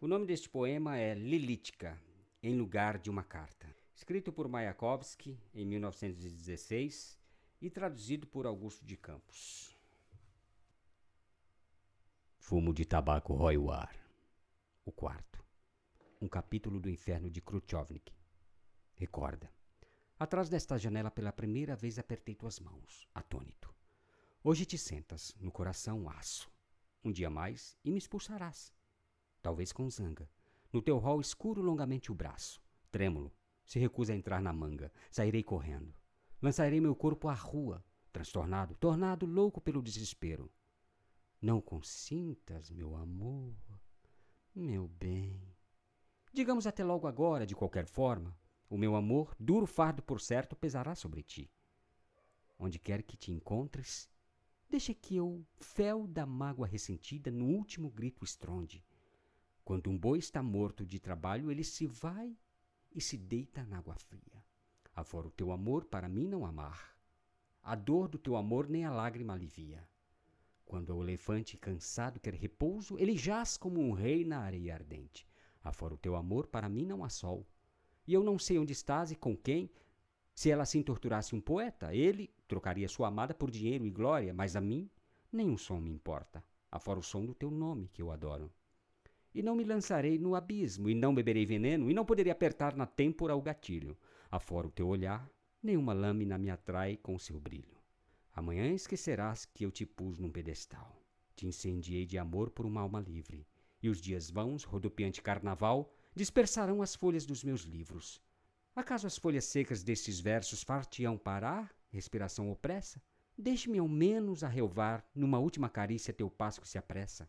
O nome deste poema é Lilítica, em lugar de uma carta. Escrito por Mayakovsky em 1916 e traduzido por Augusto de Campos. Fumo de tabaco rói o ar. O quarto. Um capítulo do inferno de Khrushchevnik. Recorda. Atrás desta janela pela primeira vez apertei tuas mãos, atônito. Hoje te sentas, no coração aço. Um dia mais e me expulsarás talvez com zanga. No teu rol escuro longamente o braço, trêmulo, se recusa a entrar na manga. Sairei correndo. Lançarei meu corpo à rua, transtornado, tornado louco pelo desespero. Não consintas, meu amor, meu bem. Digamos até logo agora, de qualquer forma, o meu amor, duro fardo por certo, pesará sobre ti. Onde quer que te encontres, deixa que eu, fel da mágoa ressentida, no último grito estronde quando um boi está morto de trabalho, ele se vai e se deita na água fria. Afora o teu amor, para mim não amar. A dor do teu amor nem a lágrima alivia. Quando o elefante cansado quer repouso, ele jaz como um rei na areia ardente. Afora o teu amor, para mim não há sol. E eu não sei onde estás e com quem. Se ela assim torturasse um poeta, ele trocaria sua amada por dinheiro e glória, mas a mim nenhum som me importa, afora o som do teu nome que eu adoro e não me lançarei no abismo, e não beberei veneno, e não poderei apertar na têmpora o gatilho. Afora o teu olhar, nenhuma lâmina me atrai com seu brilho. Amanhã esquecerás que eu te pus num pedestal. Te incendiei de amor por uma alma livre, e os dias vãos, rodopiante carnaval, dispersarão as folhas dos meus livros. Acaso as folhas secas destes versos far-te-ão parar, respiração opressa? Deixe-me ao menos arrelvar, numa última carícia teu passo se apressa.